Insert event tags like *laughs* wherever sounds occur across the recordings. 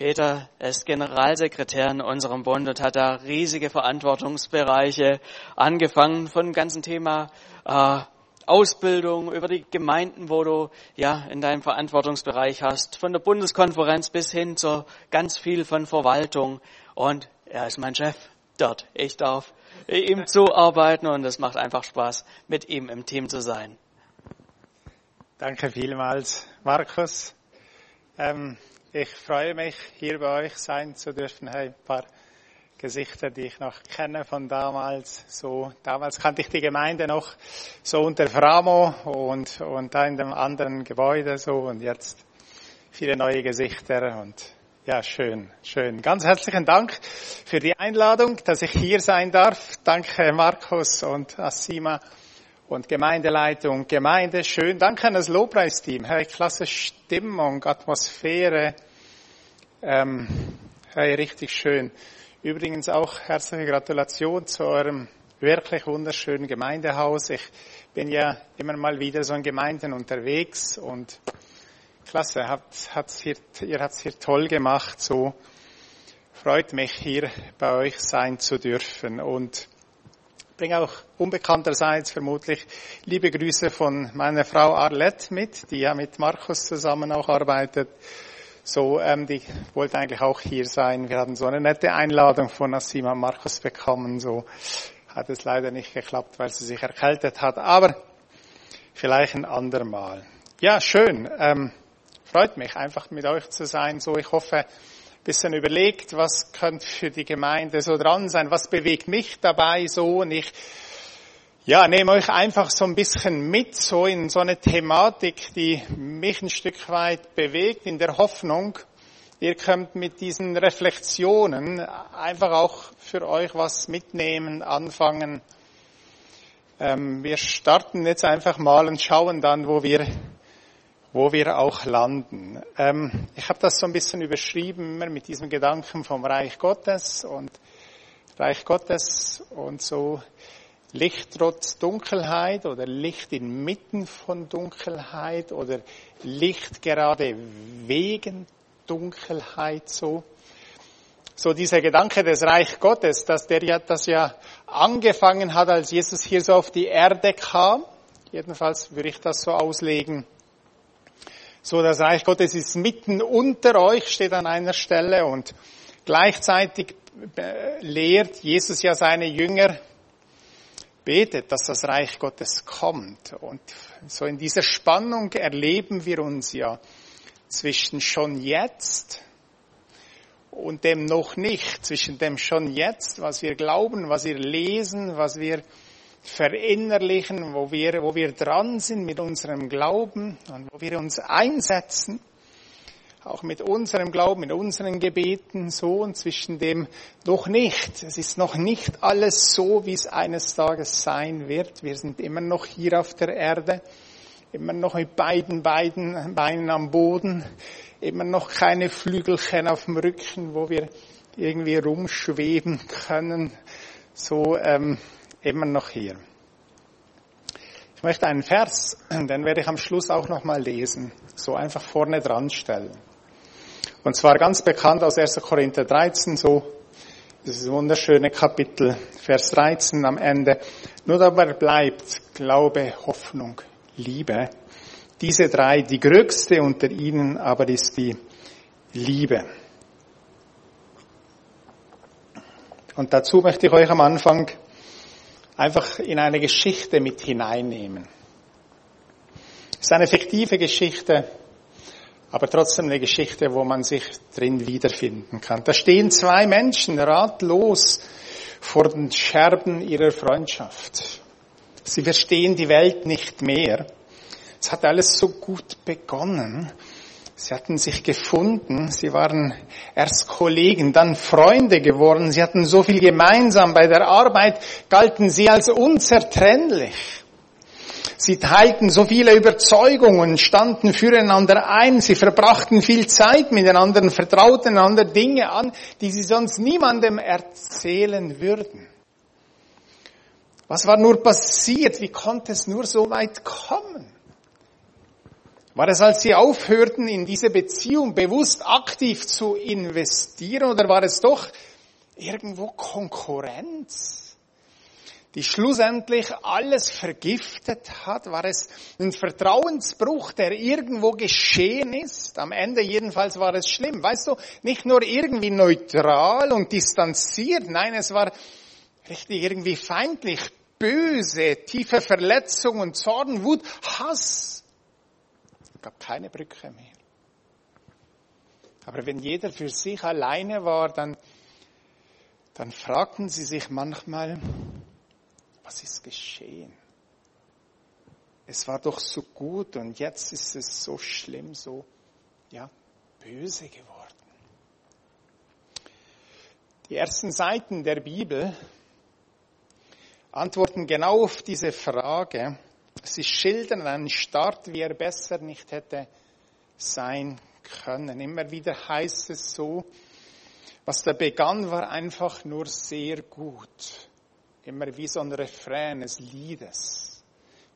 Peter ist Generalsekretär in unserem Bund und hat da riesige Verantwortungsbereiche, angefangen von dem ganzen Thema äh, Ausbildung, über die Gemeinden, wo du ja in deinem Verantwortungsbereich hast, von der Bundeskonferenz bis hin zu ganz viel von Verwaltung. Und er ist mein Chef dort. Ich darf ihm zuarbeiten und es macht einfach Spaß, mit ihm im Team zu sein. Danke vielmals, Markus. Ähm, ich freue mich, hier bei euch sein zu dürfen. Ein paar Gesichter, die ich noch kenne von damals. So, damals kannte ich die Gemeinde noch so unter Framo und, und da in dem anderen Gebäude so und jetzt viele neue Gesichter und ja, schön, schön. Ganz herzlichen Dank für die Einladung, dass ich hier sein darf. Danke Markus und Asima und Gemeindeleitung, Gemeinde, schön. Danke an das Lobpreisteam. Hey, klasse Stimmung, Atmosphäre. Ähm, hey, richtig schön. Übrigens auch herzliche Gratulation zu eurem wirklich wunderschönen Gemeindehaus. Ich bin ja immer mal wieder so in Gemeinden unterwegs und klasse, habt, hat's hier, ihr habt es hier toll gemacht. So freut mich hier bei euch sein zu dürfen und bringe auch unbekannterseits vermutlich liebe Grüße von meiner Frau Arlette mit, die ja mit Markus zusammen auch arbeitet. So, ähm, die wollte eigentlich auch hier sein. Wir hatten so eine nette Einladung von Nasima Markus bekommen. So hat es leider nicht geklappt, weil sie sich erkältet hat. Aber vielleicht ein andermal. Ja, schön. Ähm, freut mich einfach mit euch zu sein. So, ich hoffe, bisschen überlegt, was könnte für die Gemeinde so dran sein, was bewegt mich dabei so und ich ja, nehme euch einfach so ein bisschen mit, so in so eine Thematik, die mich ein Stück weit bewegt, in der Hoffnung, ihr könnt mit diesen Reflexionen einfach auch für euch was mitnehmen, anfangen. Ähm, wir starten jetzt einfach mal und schauen dann, wo wir wo wir auch landen. Ähm, ich habe das so ein bisschen überschrieben immer mit diesem Gedanken vom Reich Gottes und Reich Gottes und so Licht trotz Dunkelheit oder Licht inmitten von Dunkelheit oder Licht gerade wegen Dunkelheit so. So dieser Gedanke des Reich Gottes, dass der ja, das ja angefangen hat, als Jesus hier so auf die Erde kam. Jedenfalls würde ich das so auslegen so, das Reich Gottes ist mitten unter euch, steht an einer Stelle und gleichzeitig äh, lehrt Jesus ja seine Jünger, betet, dass das Reich Gottes kommt. Und so in dieser Spannung erleben wir uns ja zwischen schon jetzt und dem noch nicht, zwischen dem schon jetzt, was wir glauben, was wir lesen, was wir verinnerlichen, wo wir, wo wir dran sind mit unserem Glauben und wo wir uns einsetzen, auch mit unserem Glauben, mit unseren Gebeten, so und zwischen dem noch nicht. Es ist noch nicht alles so, wie es eines Tages sein wird. Wir sind immer noch hier auf der Erde, immer noch mit beiden, beiden Beinen am Boden, immer noch keine Flügelchen auf dem Rücken, wo wir irgendwie rumschweben können. So, ähm, immer noch hier. Ich möchte einen Vers, *clears throat* den werde ich am Schluss auch nochmal lesen, so einfach vorne dran stellen. Und zwar ganz bekannt aus 1. Korinther 13, so dieses wunderschöne Kapitel, Vers 13 am Ende. Nur dabei bleibt Glaube, Hoffnung, Liebe. Diese drei, die größte unter ihnen aber ist die Liebe. Und dazu möchte ich euch am Anfang einfach in eine Geschichte mit hineinnehmen. Es ist eine fiktive Geschichte, aber trotzdem eine Geschichte, wo man sich drin wiederfinden kann. Da stehen zwei Menschen ratlos vor den Scherben ihrer Freundschaft. Sie verstehen die Welt nicht mehr. Es hat alles so gut begonnen Sie hatten sich gefunden, sie waren erst Kollegen, dann Freunde geworden, sie hatten so viel gemeinsam, bei der Arbeit galten sie als unzertrennlich. Sie teilten so viele Überzeugungen, standen füreinander ein, sie verbrachten viel Zeit miteinander, vertrauten einander Dinge an, die sie sonst niemandem erzählen würden. Was war nur passiert? Wie konnte es nur so weit kommen? War es, als sie aufhörten, in diese Beziehung bewusst aktiv zu investieren, oder war es doch irgendwo Konkurrenz, die schlussendlich alles vergiftet hat? War es ein Vertrauensbruch, der irgendwo geschehen ist? Am Ende jedenfalls war es schlimm. Weißt du, nicht nur irgendwie neutral und distanziert, nein, es war richtig irgendwie feindlich, böse, tiefe Verletzung und Zorn, Wut, Hass. Es gab keine Brücke mehr. Aber wenn jeder für sich alleine war, dann, dann fragten sie sich manchmal, was ist geschehen? Es war doch so gut und jetzt ist es so schlimm, so, ja, böse geworden. Die ersten Seiten der Bibel antworten genau auf diese Frage. Sie schildern einen Start, wie er besser nicht hätte sein können. Immer wieder heißt es so, was da begann, war einfach nur sehr gut. Immer wie so ein Refrain des Liedes.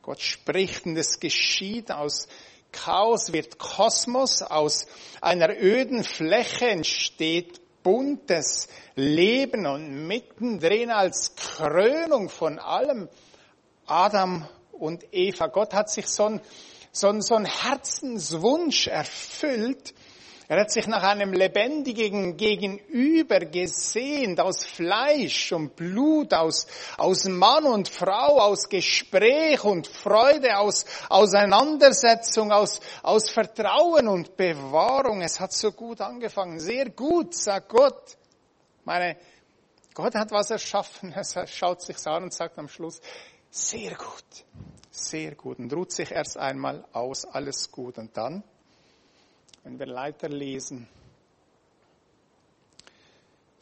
Gott spricht und es geschieht aus Chaos wird Kosmos, aus einer öden Fläche entsteht buntes Leben und mittendrin als Krönung von allem Adam und Eva. Gott hat sich so ein, so ein, so ein Herzenswunsch erfüllt, er hat sich nach einem lebendigen Gegenüber gesehnt, aus Fleisch und Blut, aus, aus Mann und Frau, aus Gespräch und Freude, aus Auseinandersetzung, aus, aus Vertrauen und Bewahrung. Es hat so gut angefangen. Sehr gut, sagt Gott. Meine, Gott hat was erschaffen. *laughs* Er schaut sich an und sagt am Schluss, sehr gut, sehr gut. Und ruht sich erst einmal aus, alles gut. Und dann? wenn wir weiter lesen.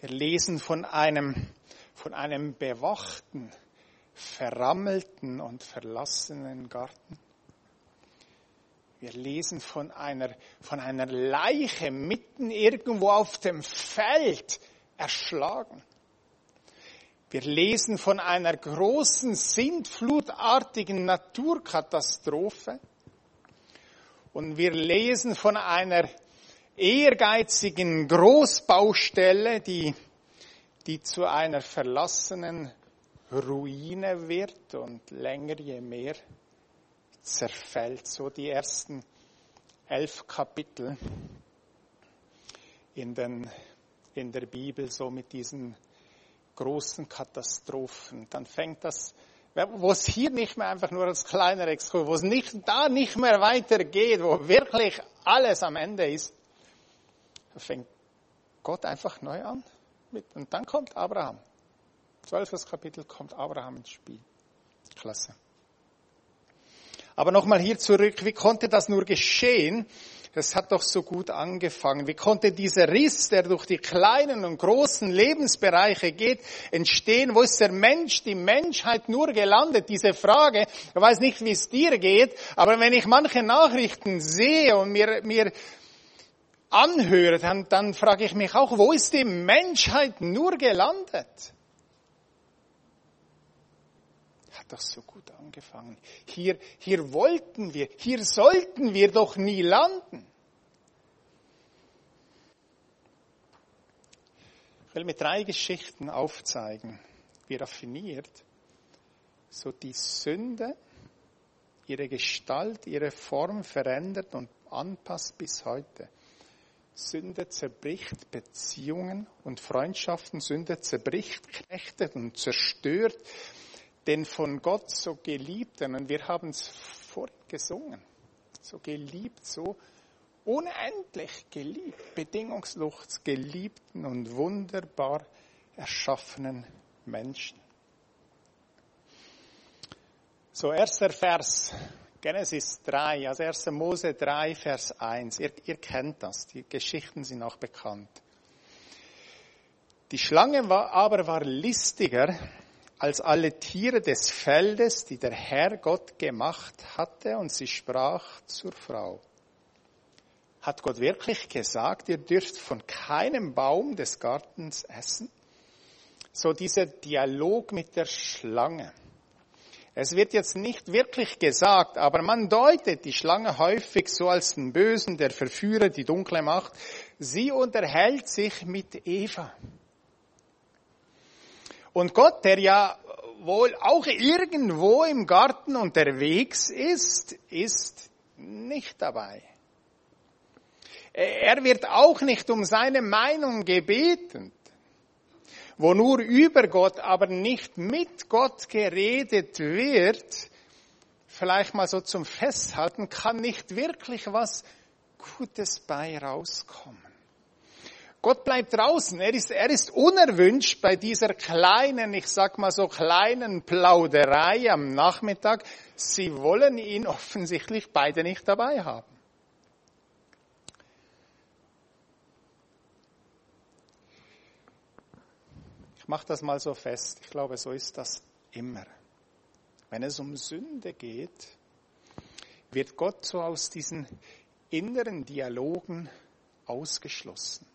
Wir lesen von einem, von einem bewachten, verrammelten und verlassenen Garten. Wir lesen von einer, von einer Leiche mitten irgendwo auf dem Feld erschlagen. Wir lesen von einer großen, sintflutartigen Naturkatastrophe. Und wir lesen von einer ehrgeizigen Großbaustelle, die, die zu einer verlassenen Ruine wird und länger je mehr zerfällt. So die ersten elf Kapitel in, den, in der Bibel, so mit diesen großen Katastrophen. Dann fängt das wo es hier nicht mehr einfach nur als kleiner Exkurs, wo es nicht, da nicht mehr weitergeht, wo wirklich alles am Ende ist, fängt Gott einfach neu an. Und dann kommt Abraham. Zwölftes Kapitel kommt Abraham ins Spiel. Klasse. Aber nochmal hier zurück, wie konnte das nur geschehen? Das hat doch so gut angefangen. Wie konnte dieser Riss, der durch die kleinen und großen Lebensbereiche geht, entstehen? Wo ist der Mensch, die Menschheit nur gelandet? Diese Frage, ich weiß nicht, wie es dir geht, aber wenn ich manche Nachrichten sehe und mir, mir anhöre, dann, dann frage ich mich auch, wo ist die Menschheit nur gelandet? Hat doch so gut angefangen. Hier, hier wollten wir, hier sollten wir doch nie landen. Ich will mit drei Geschichten aufzeigen, wie raffiniert so die Sünde ihre Gestalt, ihre Form verändert und anpasst bis heute. Sünde zerbricht Beziehungen und Freundschaften. Sünde zerbricht, knechtet und zerstört den von Gott so geliebten, und wir haben es vorhin gesungen, so geliebt, so unendlich geliebt, bedingungslos geliebten und wunderbar erschaffenen Menschen. So, erster Vers, Genesis 3, also 1. Mose 3, Vers 1. Ihr, ihr kennt das, die Geschichten sind auch bekannt. Die Schlange war, aber war listiger als alle Tiere des Feldes, die der Herr Gott gemacht hatte, und sie sprach zur Frau. Hat Gott wirklich gesagt, ihr dürft von keinem Baum des Gartens essen? So dieser Dialog mit der Schlange. Es wird jetzt nicht wirklich gesagt, aber man deutet die Schlange häufig so als den Bösen, der Verführer, die dunkle Macht. Sie unterhält sich mit Eva. Und Gott, der ja wohl auch irgendwo im Garten unterwegs ist, ist nicht dabei. Er wird auch nicht um seine Meinung gebeten wo nur über Gott, aber nicht mit Gott geredet wird, vielleicht mal so zum Festhalten, kann nicht wirklich was Gutes bei rauskommen. Gott bleibt draußen. Er ist, er ist unerwünscht bei dieser kleinen, ich sag mal so kleinen Plauderei am Nachmittag. Sie wollen ihn *laughs* offensichtlich beide nicht dabei haben. Ich mache das mal so fest. Ich glaube, so ist das immer. Wenn es um Sünde geht, wird Gott so aus diesen inneren Dialogen ausgeschlossen.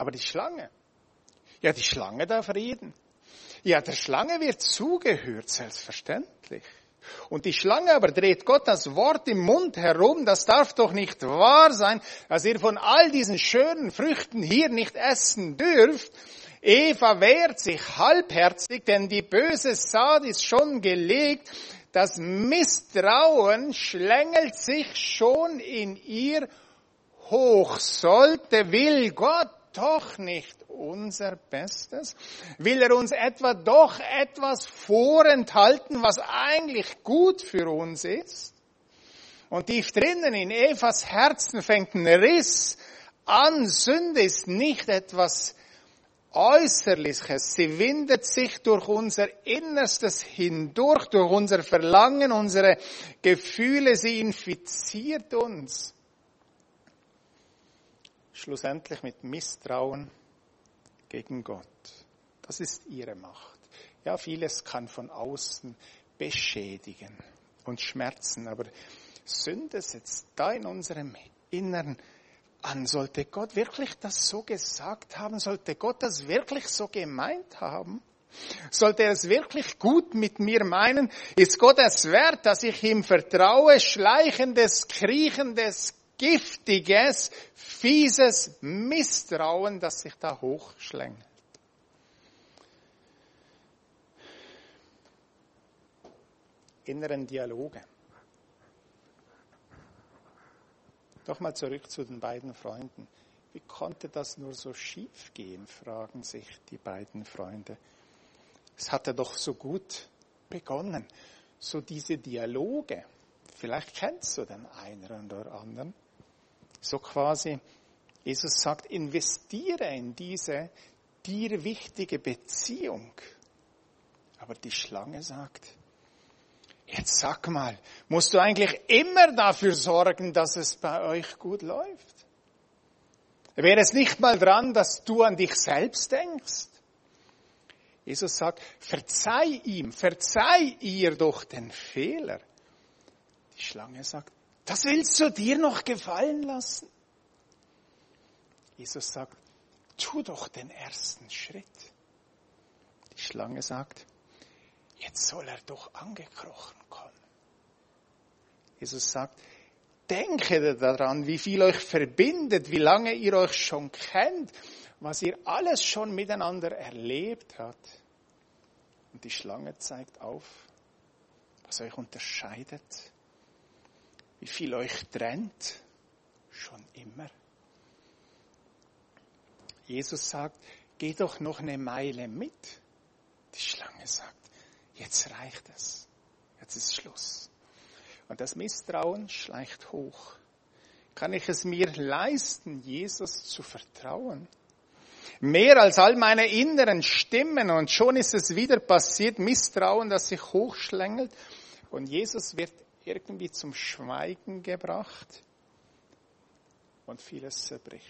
Aber die Schlange, ja, die Schlange darf reden. Ja, der Schlange wird zugehört, selbstverständlich. Und die Schlange aber dreht Gott das Wort im Mund herum, das darf doch nicht wahr sein, dass ihr von all diesen schönen Früchten hier nicht essen dürft. Eva wehrt sich halbherzig, denn die böse Saat ist schon gelegt. Das Misstrauen schlängelt sich schon in ihr hoch. Sollte, will Gott doch nicht unser Bestes? Will er uns etwa doch etwas vorenthalten, was eigentlich gut für uns ist? Und tief drinnen in Evas Herzen fängt ein Riss an. Sünde ist nicht etwas Äußerliches. Sie windet sich durch unser Innerstes hindurch, durch unser Verlangen, unsere Gefühle. Sie infiziert uns. Schlussendlich mit Misstrauen gegen Gott. Das ist ihre Macht. Ja, vieles kann von außen beschädigen und schmerzen, aber Sünde sitzt da in unserem Innern an. Sollte Gott wirklich das so gesagt haben? Sollte Gott das wirklich so gemeint haben? Sollte er es wirklich gut mit mir meinen? Ist Gott es wert, dass ich ihm vertraue? Schleichendes, kriechendes, giftiges, fieses Misstrauen, das sich da hochschlängelt. Inneren Dialoge. Nochmal zurück zu den beiden Freunden. Wie konnte das nur so schief gehen, fragen sich die beiden Freunde. Es hatte doch so gut begonnen. So diese Dialoge. Vielleicht kennst du den einen oder anderen. So quasi, Jesus sagt, investiere in diese dir wichtige Beziehung. Aber die Schlange sagt, Jetzt sag mal, musst du eigentlich immer dafür sorgen, dass es bei euch gut läuft? Wäre es nicht mal dran, dass du an dich selbst denkst? Jesus sagt, verzeih ihm, verzeih ihr doch den Fehler. Die Schlange sagt, das willst du dir noch gefallen lassen? Jesus sagt, tu doch den ersten Schritt. Die Schlange sagt, jetzt soll er doch angekrochen kommen. Jesus sagt, denke daran, wie viel euch verbindet, wie lange ihr euch schon kennt, was ihr alles schon miteinander erlebt habt. Und die Schlange zeigt auf, was euch unterscheidet, wie viel euch trennt, schon immer. Jesus sagt, geh doch noch eine Meile mit. Die Schlange sagt, Jetzt reicht es. Jetzt ist Schluss. Und das Misstrauen schleicht hoch. Kann ich es mir leisten, Jesus zu vertrauen? Mehr als all meine inneren Stimmen und schon ist es wieder passiert, Misstrauen, das sich hochschlängelt und Jesus wird irgendwie zum Schweigen gebracht und vieles zerbricht.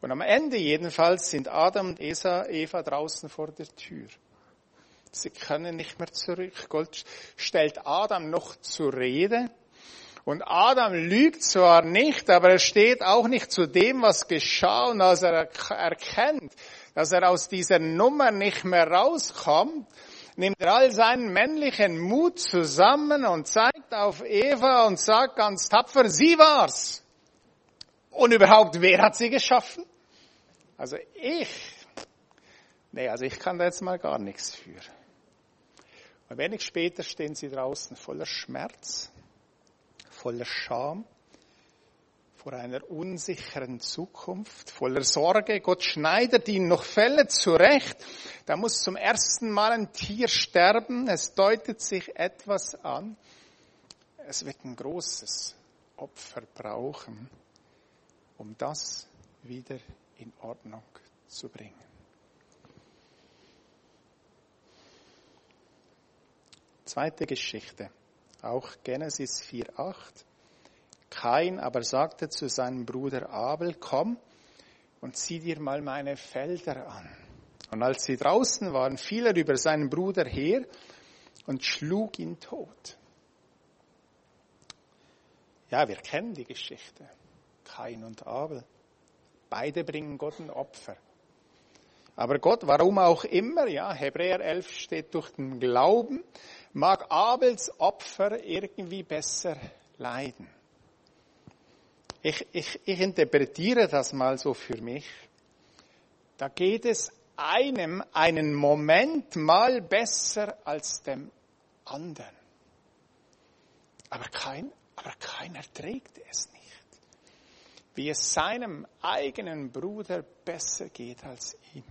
Und am Ende jedenfalls sind Adam und Eva draußen vor der Tür. Sie können nicht mehr zurück. Gott stellt Adam noch zur Rede. Und Adam lügt zwar nicht, aber er steht auch nicht zu dem, was geschah. Und als er erkennt, dass er aus dieser Nummer nicht mehr rauskommt, nimmt er all seinen männlichen Mut zusammen und zeigt auf Eva und sagt ganz tapfer, sie war's. Und überhaupt, wer hat sie geschaffen? Also ich, nee, also ich kann da jetzt mal gar nichts für. Und wenig später stehen sie draußen voller Schmerz, voller Scham, vor einer unsicheren Zukunft, voller Sorge. Gott schneidet ihn noch Fälle zurecht. Da muss zum ersten Mal ein Tier sterben. Es deutet sich etwas an. Es wird ein großes Opfer brauchen, um das wieder in Ordnung zu bringen. Zweite Geschichte, auch Genesis 4.8. Kain aber sagte zu seinem Bruder Abel, komm und zieh dir mal meine Felder an. Und als sie draußen waren, fiel er über seinen Bruder her und schlug ihn tot. Ja, wir kennen die Geschichte. Kain und Abel. Beide bringen Gott ein Opfer. Aber Gott, warum auch immer, ja, Hebräer 11 steht durch den Glauben, mag Abels Opfer irgendwie besser leiden. Ich, ich, ich interpretiere das mal so für mich. Da geht es einem einen Moment mal besser als dem anderen. Aber kein, aber keiner trägt es nicht. Wie es seinem eigenen Bruder besser geht als ihm.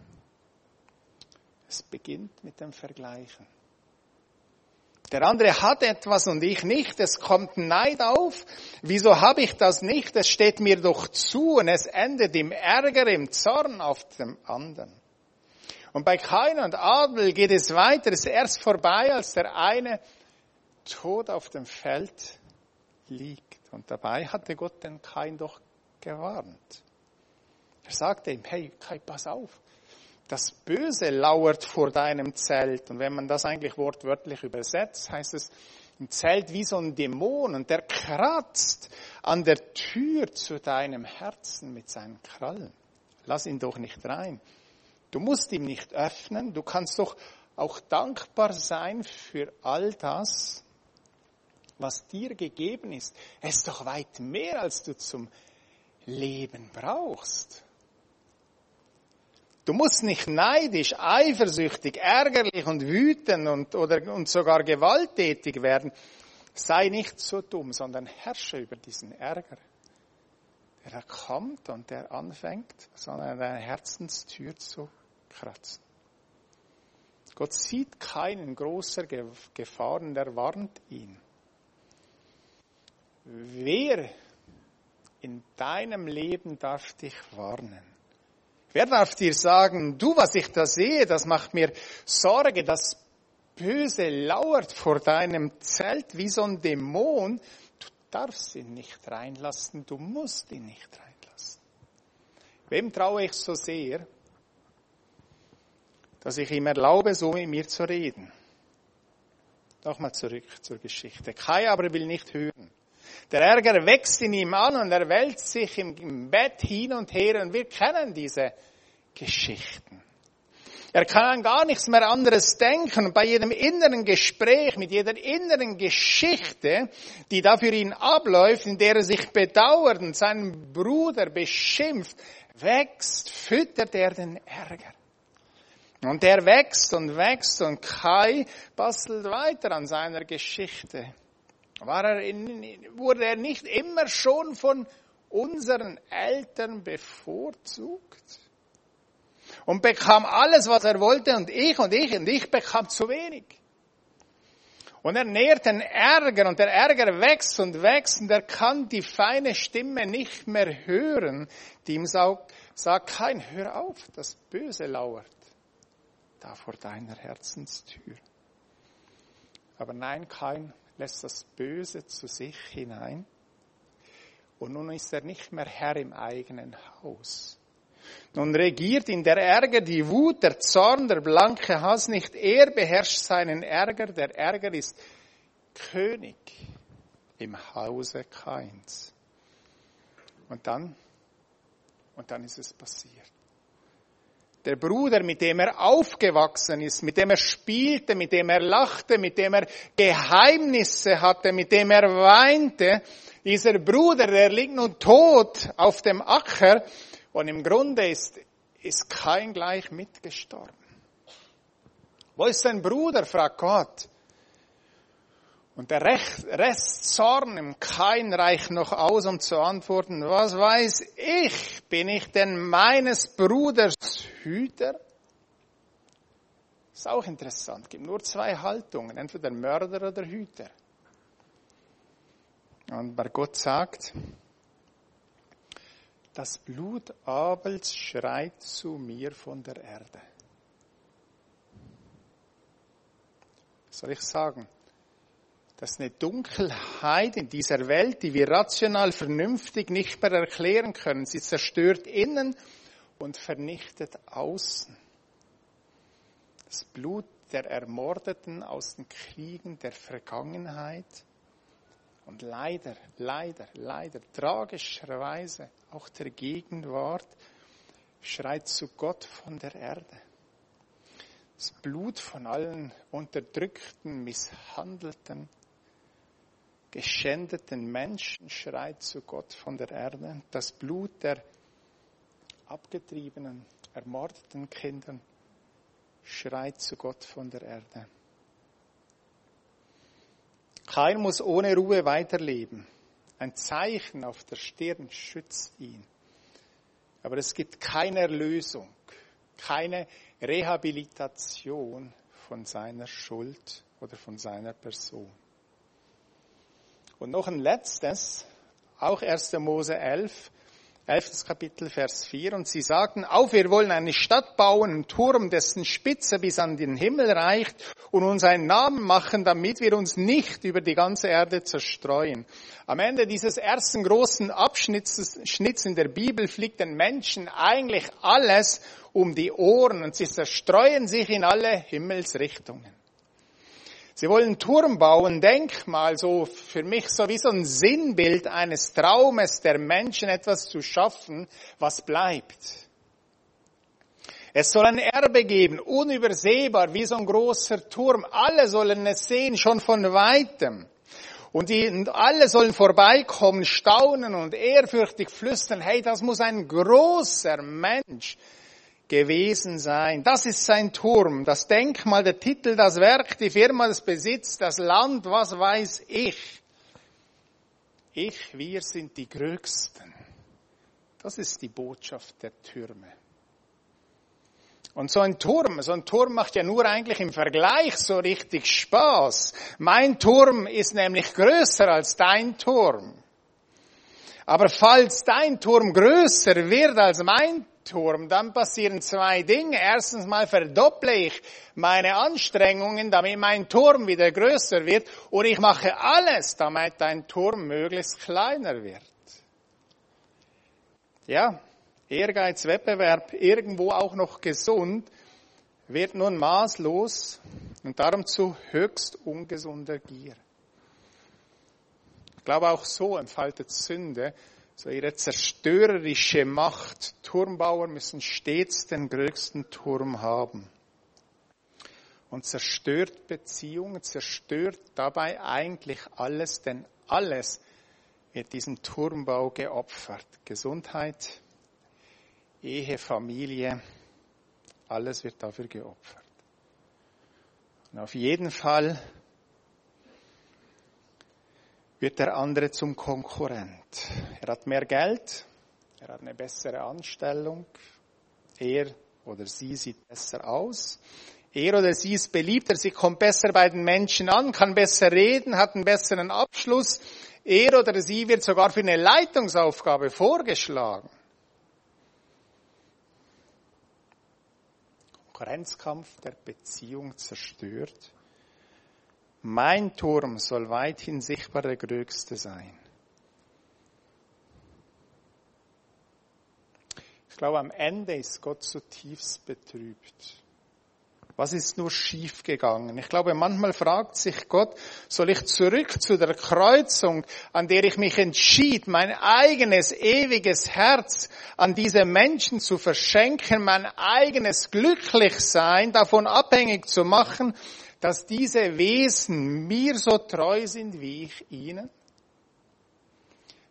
Es beginnt mit dem Vergleichen. Der andere hat etwas und ich nicht. Es kommt Neid auf. Wieso habe ich das nicht? Es steht mir doch zu und es endet im Ärger, im Zorn auf dem anderen. Und bei Kain und Abel geht es weiter. Es ist erst vorbei, als der eine tot auf dem Feld liegt. Und dabei hatte Gott den Kain doch gewarnt. Er sagte ihm, hey, Kai, pass auf das Böse lauert vor deinem Zelt. Und wenn man das eigentlich wortwörtlich übersetzt, heißt es, ein Zelt wie so ein Dämon und der kratzt an der Tür zu deinem Herzen mit seinen Krallen. Lass ihn doch nicht rein. Du musst ihm nicht öffnen. Du kannst doch auch dankbar sein für all das, was dir gegeben ist. Es ist doch weit mehr, als du zum Leben brauchst. Du musst nicht neidisch, eifersüchtig, ärgerlich und wütend und, oder, und sogar gewalttätig werden. Sei nicht so dumm, sondern herrsche über diesen Ärger. Der kommt und der anfängt, sondern an deiner Herzenstür zu kratzen. Gott sieht keinen großer Gefahr und er warnt ihn. Wer in deinem Leben darf dich warnen? Wer darf dir sagen, du, was ich da sehe, das macht mir Sorge, das Böse lauert vor deinem Zelt wie so ein Dämon. Du darfst ihn nicht reinlassen, du musst ihn nicht reinlassen. Wem traue ich so sehr, dass ich ihm erlaube, so mit mir zu reden? Nochmal zurück zur Geschichte. Kai aber will nicht hören. Der Ärger wächst in ihm an und er wälzt sich im Bett hin und her und wir kennen diese Geschichten. Er kann an gar nichts mehr anderes denken und bei jedem inneren Gespräch, mit jeder inneren Geschichte, die da für ihn abläuft, in der er sich bedauert und seinen Bruder beschimpft, wächst, füttert er den Ärger. Und er wächst und wächst und Kai bastelt weiter an seiner Geschichte. War er in, wurde er nicht immer schon von unseren Eltern bevorzugt? Und bekam alles, was er wollte und ich und ich und ich bekam zu wenig. Und er nährt den Ärger und der Ärger wächst und wächst und er kann die feine Stimme nicht mehr hören, die ihm sagt, sag kein, hör auf, das Böse lauert da vor deiner Herzenstür. Aber nein, kein lässt das Böse zu sich hinein. Und nun ist er nicht mehr Herr im eigenen Haus. Nun regiert ihn der Ärger, die Wut, der Zorn, der blanke Hass nicht. Er beherrscht seinen Ärger. Der Ärger ist König im Hause Kains. Und dann, und dann ist es passiert. Der Bruder, mit dem er aufgewachsen ist, mit dem er spielte, mit dem er lachte, mit dem er Geheimnisse hatte, mit dem er weinte, dieser Bruder, der liegt nun tot auf dem Acker und im Grunde ist, ist kein gleich mitgestorben. Wo ist sein Bruder, fragt Gott. Und der Rest Zorn im Kain reicht noch aus, um zu antworten, was weiß ich, bin ich denn meines Bruders Hüter? Ist auch interessant, es gibt nur zwei Haltungen, entweder Mörder oder Hüter. Und bei Gott sagt, das Blut Abels schreit zu mir von der Erde. Was soll ich sagen? Das ist eine Dunkelheit in dieser Welt, die wir rational vernünftig nicht mehr erklären können. Sie zerstört innen und vernichtet außen. Das Blut der Ermordeten aus den Kriegen der Vergangenheit und leider, leider, leider, tragischerweise auch der Gegenwart schreit zu Gott von der Erde. Das Blut von allen Unterdrückten, Misshandelten, geschändeten Menschen schreit zu Gott von der Erde. Das Blut der abgetriebenen, ermordeten Kindern schreit zu Gott von der Erde. Kein muss ohne Ruhe weiterleben. Ein Zeichen auf der Stirn schützt ihn. Aber es gibt keine Erlösung, keine Rehabilitation von seiner Schuld oder von seiner Person. Und noch ein letztes, auch 1. Mose 11, 11. Kapitel, Vers 4. Und sie sagten, auf, wir wollen eine Stadt bauen, einen Turm, dessen Spitze bis an den Himmel reicht und uns einen Namen machen, damit wir uns nicht über die ganze Erde zerstreuen. Am Ende dieses ersten großen Abschnitts Schnitts in der Bibel fliegt den Menschen eigentlich alles um die Ohren und sie zerstreuen sich in alle Himmelsrichtungen. Sie wollen Turm bauen, Denkmal, so für mich so wie so ein Sinnbild eines Traumes der Menschen etwas zu schaffen, was bleibt. Es soll ein Erbe geben, unübersehbar, wie so ein großer Turm. Alle sollen es sehen, schon von weitem. Und, die, und alle sollen vorbeikommen, staunen und ehrfürchtig flüstern, hey, das muss ein großer Mensch gewesen sein. Das ist sein Turm, das Denkmal, der Titel, das Werk, die Firma, das Besitz, das Land, was weiß ich. Ich, wir sind die Größten. Das ist die Botschaft der Türme. Und so ein Turm, so ein Turm macht ja nur eigentlich im Vergleich so richtig Spaß. Mein Turm ist nämlich größer als dein Turm. Aber falls dein Turm größer wird als mein Turm, dann passieren zwei Dinge. Erstens mal verdopple ich meine Anstrengungen, damit mein Turm wieder größer wird und ich mache alles, damit dein Turm möglichst kleiner wird. Ja, Ehrgeiz, Wettbewerb, irgendwo auch noch gesund, wird nun maßlos und darum zu höchst ungesunder Gier. Ich glaube, auch so entfaltet Sünde so ihre zerstörerische Macht. Turmbauer müssen stets den größten Turm haben. Und zerstört Beziehungen, zerstört dabei eigentlich alles, denn alles wird diesem Turmbau geopfert. Gesundheit, Ehe, Familie, alles wird dafür geopfert. Und auf jeden Fall wird der andere zum Konkurrent. Er hat mehr Geld, er hat eine bessere Anstellung, er oder sie sieht besser aus, er oder sie ist beliebter, sie kommt besser bei den Menschen an, kann besser reden, hat einen besseren Abschluss, er oder sie wird sogar für eine Leitungsaufgabe vorgeschlagen. Konkurrenzkampf der Beziehung zerstört mein Turm soll weithin sichtbar der größte sein. Ich glaube, am Ende ist Gott zutiefst betrübt. Was ist nur schiefgegangen? Ich glaube, manchmal fragt sich Gott, soll ich zurück zu der Kreuzung, an der ich mich entschied, mein eigenes ewiges Herz an diese Menschen zu verschenken, mein eigenes Glücklichsein davon abhängig zu machen, dass diese Wesen mir so treu sind wie ich ihnen?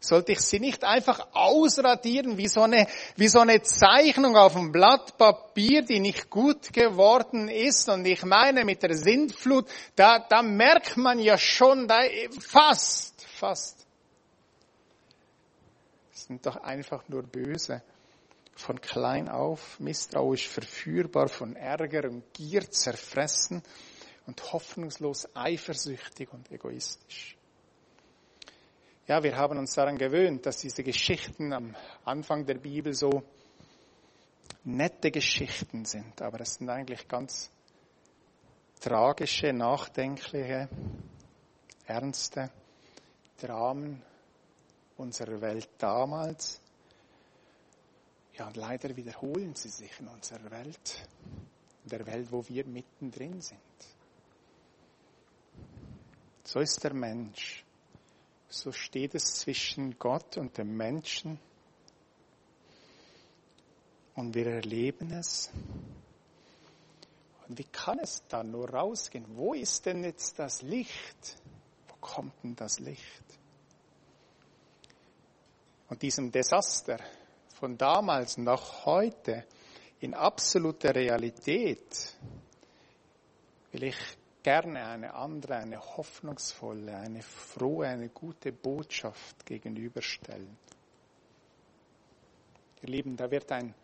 Sollte ich sie nicht einfach ausradieren wie so eine, wie so eine Zeichnung auf dem Blatt Papier, die nicht gut geworden ist? Und ich meine, mit der Sintflut, da, da merkt man ja schon, da, fast, fast. Sind doch einfach nur böse. Von klein auf, misstrauisch verführbar, von Ärger und Gier zerfressen und hoffnungslos eifersüchtig und egoistisch. Ja, wir haben uns daran gewöhnt, dass diese Geschichten am Anfang der Bibel so nette Geschichten sind, aber es sind eigentlich ganz tragische, nachdenkliche, ernste Dramen unserer Welt damals. Ja, und leider wiederholen sie sich in unserer Welt, in der Welt, wo wir mittendrin sind. So ist der Mensch so steht es zwischen Gott und dem Menschen. Und wir erleben es. Und wie kann es da nur rausgehen? Wo ist denn jetzt das Licht? Wo kommt denn das Licht? Und diesem Desaster von damals nach heute in absoluter Realität will ich gerne eine andere, eine hoffnungsvolle, eine frohe, eine gute Botschaft gegenüberstellen. Ihr Lieben, da wird ein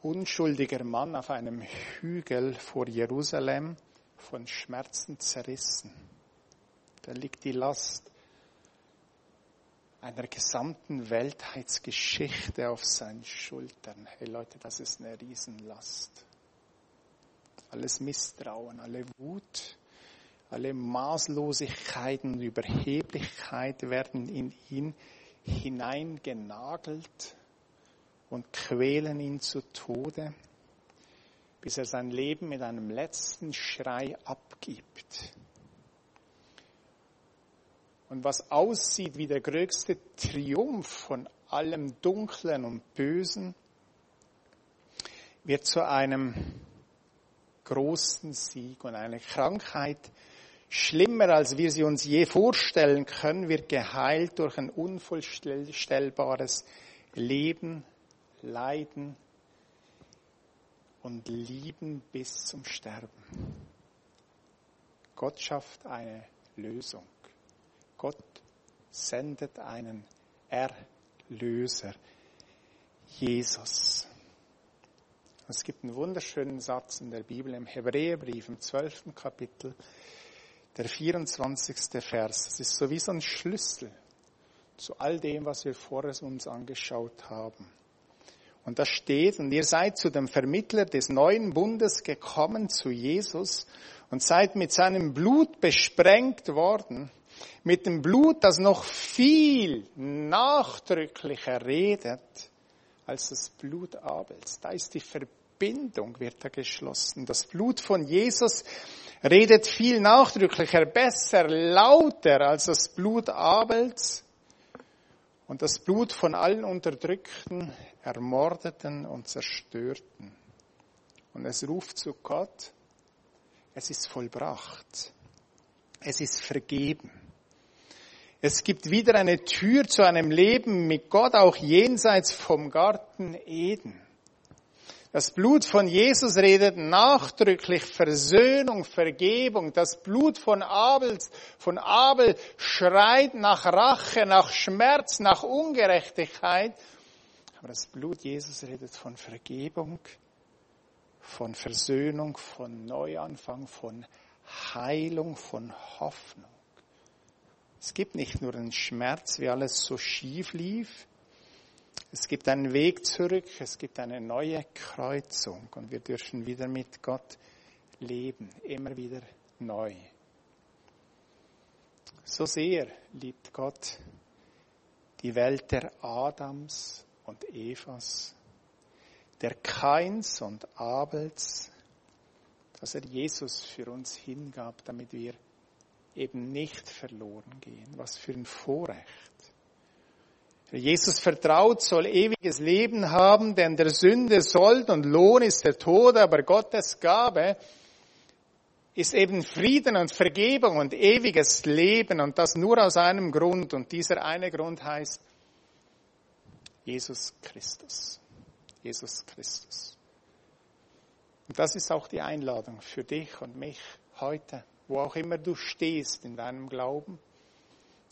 unschuldiger Mann auf einem Hügel vor Jerusalem von Schmerzen zerrissen. Da liegt die Last einer gesamten Weltheitsgeschichte auf seinen Schultern. Hey Leute, das ist eine Riesenlast alles Misstrauen, alle Wut, alle Maßlosigkeiten und Überheblichkeit werden in ihn hineingenagelt und quälen ihn zu Tode, bis er sein Leben mit einem letzten Schrei abgibt. Und was aussieht wie der größte Triumph von allem Dunklen und Bösen, wird zu einem großen Sieg und eine Krankheit, schlimmer als wir sie uns je vorstellen können, wird geheilt durch ein unvorstellbares Leben, Leiden und Lieben bis zum Sterben. Gott schafft eine Lösung. Gott sendet einen Erlöser, Jesus. Es gibt einen wunderschönen Satz in der Bibel im Hebräerbrief im 12. Kapitel, der 24. Vers. Das ist so wie so ein Schlüssel zu all dem, was wir vorher uns angeschaut haben. Und da steht, und ihr seid zu dem Vermittler des neuen Bundes gekommen, zu Jesus, und seid mit seinem Blut besprengt worden, mit dem Blut, das noch viel nachdrücklicher redet, als das Blut Abels. Da ist die Verbindung, wird da geschlossen. Das Blut von Jesus redet viel nachdrücklicher, besser, lauter als das Blut Abels und das Blut von allen Unterdrückten, Ermordeten und Zerstörten. Und es ruft zu Gott, es ist vollbracht, es ist vergeben. Es gibt wieder eine Tür zu einem Leben mit Gott, auch jenseits vom Garten Eden. Das Blut von Jesus redet nachdrücklich Versöhnung, Vergebung. Das Blut von Abel, von Abel schreit nach Rache, nach Schmerz, nach Ungerechtigkeit. Aber das Blut Jesus redet von Vergebung, von Versöhnung, von Neuanfang, von Heilung, von Hoffnung. Es gibt nicht nur einen Schmerz, wie alles so schief lief. Es gibt einen Weg zurück, es gibt eine neue Kreuzung und wir dürfen wieder mit Gott leben, immer wieder neu. So sehr liebt Gott die Welt der Adams und Evas, der Kains und Abels, dass er Jesus für uns hingab, damit wir eben nicht verloren gehen. Was für ein Vorrecht. Wer Jesus vertraut, soll ewiges Leben haben, denn der Sünde Sold und Lohn ist der Tod, aber Gottes Gabe ist eben Frieden und Vergebung und ewiges Leben und das nur aus einem Grund und dieser eine Grund heißt Jesus Christus. Jesus Christus. Und das ist auch die Einladung für dich und mich heute, wo auch immer du stehst in deinem Glauben,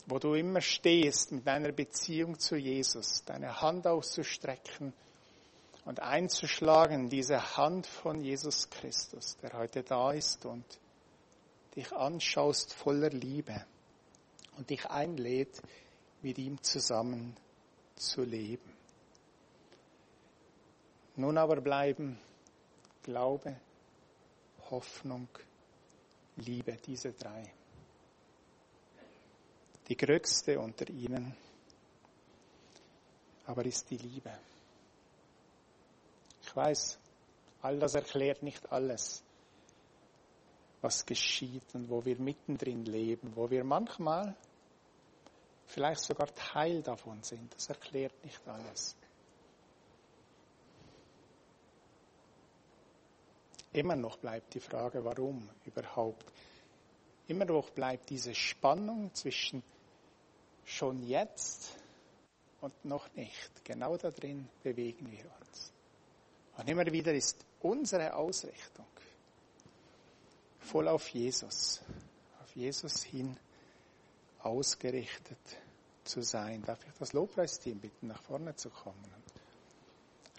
wo du immer stehst mit deiner Beziehung zu Jesus, deine Hand auszustrecken und einzuschlagen, diese Hand von Jesus Christus, der heute da ist und dich anschaust voller Liebe und dich einlädt, mit ihm zusammen zu leben. Nun aber bleiben Glaube, Hoffnung, Liebe, diese drei. Die größte unter ihnen aber ist die Liebe. Ich weiß, all das erklärt nicht alles, was geschieht und wo wir mittendrin leben, wo wir manchmal vielleicht sogar Teil davon sind. Das erklärt nicht alles. Immer noch bleibt die Frage, warum überhaupt. Immer noch bleibt diese Spannung zwischen schon jetzt und noch nicht. Genau da drin bewegen wir uns. Und immer wieder ist unsere Ausrichtung voll auf Jesus, auf Jesus hin ausgerichtet zu sein. Darf ich das Lobpreisteam bitten, nach vorne zu kommen?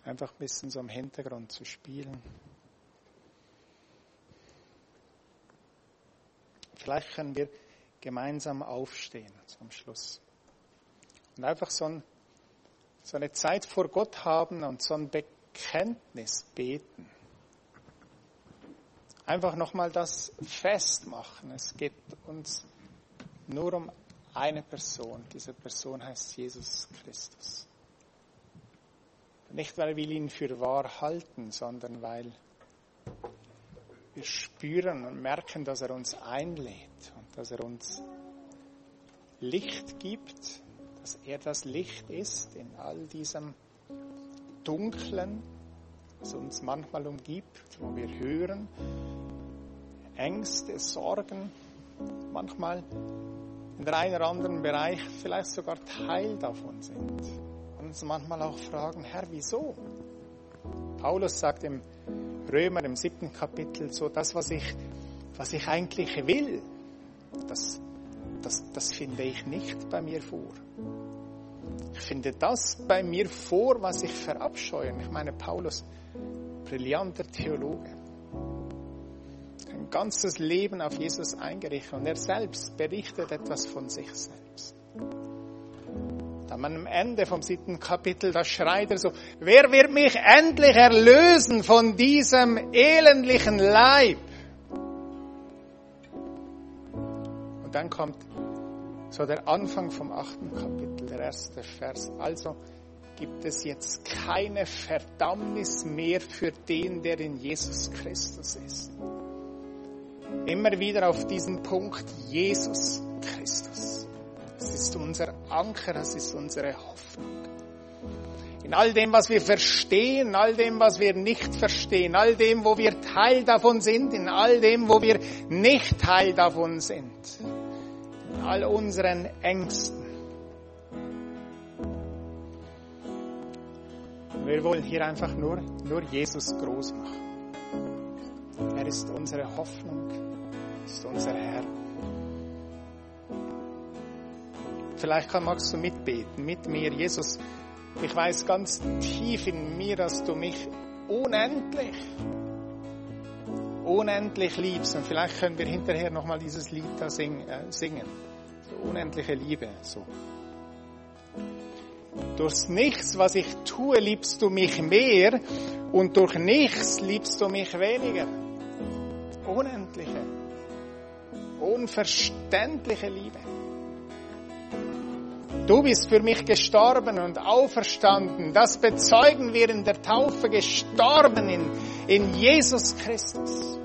Einfach ein bisschen so im Hintergrund zu spielen. Vielleicht können wir gemeinsam aufstehen zum Schluss. Und einfach so, ein, so eine Zeit vor Gott haben und so ein Bekenntnis beten. Einfach nochmal das festmachen. Es geht uns nur um eine Person. Diese Person heißt Jesus Christus. Nicht, weil wir ihn für wahr halten, sondern weil wir spüren und merken, dass er uns einlädt und dass er uns Licht gibt, dass er das Licht ist in all diesem Dunklen, was uns manchmal umgibt, wo wir hören, Ängste, Sorgen, manchmal in der einen oder anderen Bereich vielleicht sogar Teil davon sind. Und uns manchmal auch fragen, Herr, wieso? Paulus sagt im Römer im siebten Kapitel so, das, was ich, was ich eigentlich will, das, das, das finde ich nicht bei mir vor. Ich finde das bei mir vor, was ich verabscheue. Ich meine, Paulus, brillanter Theologe, ein ganzes Leben auf Jesus eingerichtet und er selbst berichtet etwas von sich selbst. Am Ende vom siebten Kapitel, da schreit er so, wer wird mich endlich erlösen von diesem elendlichen Leib? Und dann kommt so der Anfang vom achten Kapitel, der erste Vers. Also gibt es jetzt keine Verdammnis mehr für den, der in Jesus Christus ist. Immer wieder auf diesen Punkt Jesus Christus. Das ist unser Anker, das ist unsere Hoffnung. In all dem, was wir verstehen, all dem, was wir nicht verstehen, all dem, wo wir Teil davon sind, in all dem, wo wir nicht Teil davon sind, in all unseren Ängsten. Wir wollen hier einfach nur, nur Jesus groß machen. Er ist unsere Hoffnung, ist unser Herr. Vielleicht magst du mitbeten mit mir. Jesus, ich weiß ganz tief in mir, dass du mich unendlich, unendlich liebst. Und vielleicht können wir hinterher nochmal dieses Lied da äh, singen. So unendliche Liebe, so. Durch nichts, was ich tue, liebst du mich mehr und durch nichts liebst du mich weniger. Unendliche, unverständliche Liebe. Du bist für mich gestorben und auferstanden. Das bezeugen wir in der Taufe, gestorben in, in Jesus Christus.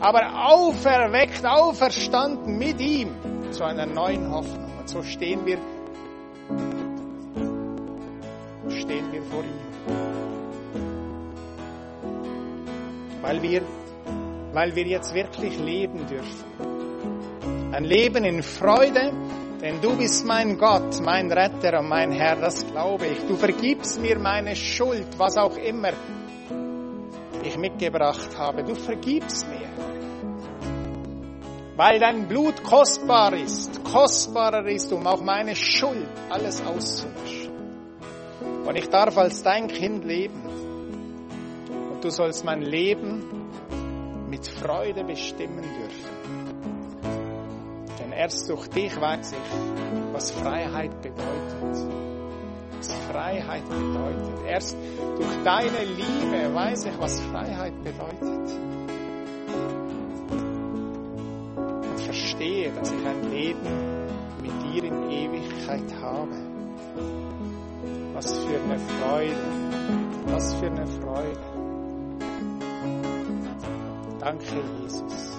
aber auferweckt, auferstanden mit ihm zu einer neuen Hoffnung. Und so stehen wir, stehen wir vor ihm. Weil wir, weil wir jetzt wirklich leben dürfen. Ein Leben in Freude, denn du bist mein Gott, mein Retter und mein Herr, das glaube ich. Du vergibst mir meine Schuld, was auch immer ich mitgebracht habe. Du vergibst mir. Weil dein Blut kostbar ist, kostbarer ist, um auch meine Schuld alles auszulöschen. Und ich darf als dein Kind leben. Und du sollst mein Leben mit Freude bestimmen dürfen. Erst durch dich weiß ich, was Freiheit bedeutet was Freiheit bedeutet. Erst durch deine Liebe weiß ich, was Freiheit bedeutet. Und verstehe, dass ich ein Leben mit dir in Ewigkeit habe. Was für eine Freude, was für eine Freude. Danke, Jesus.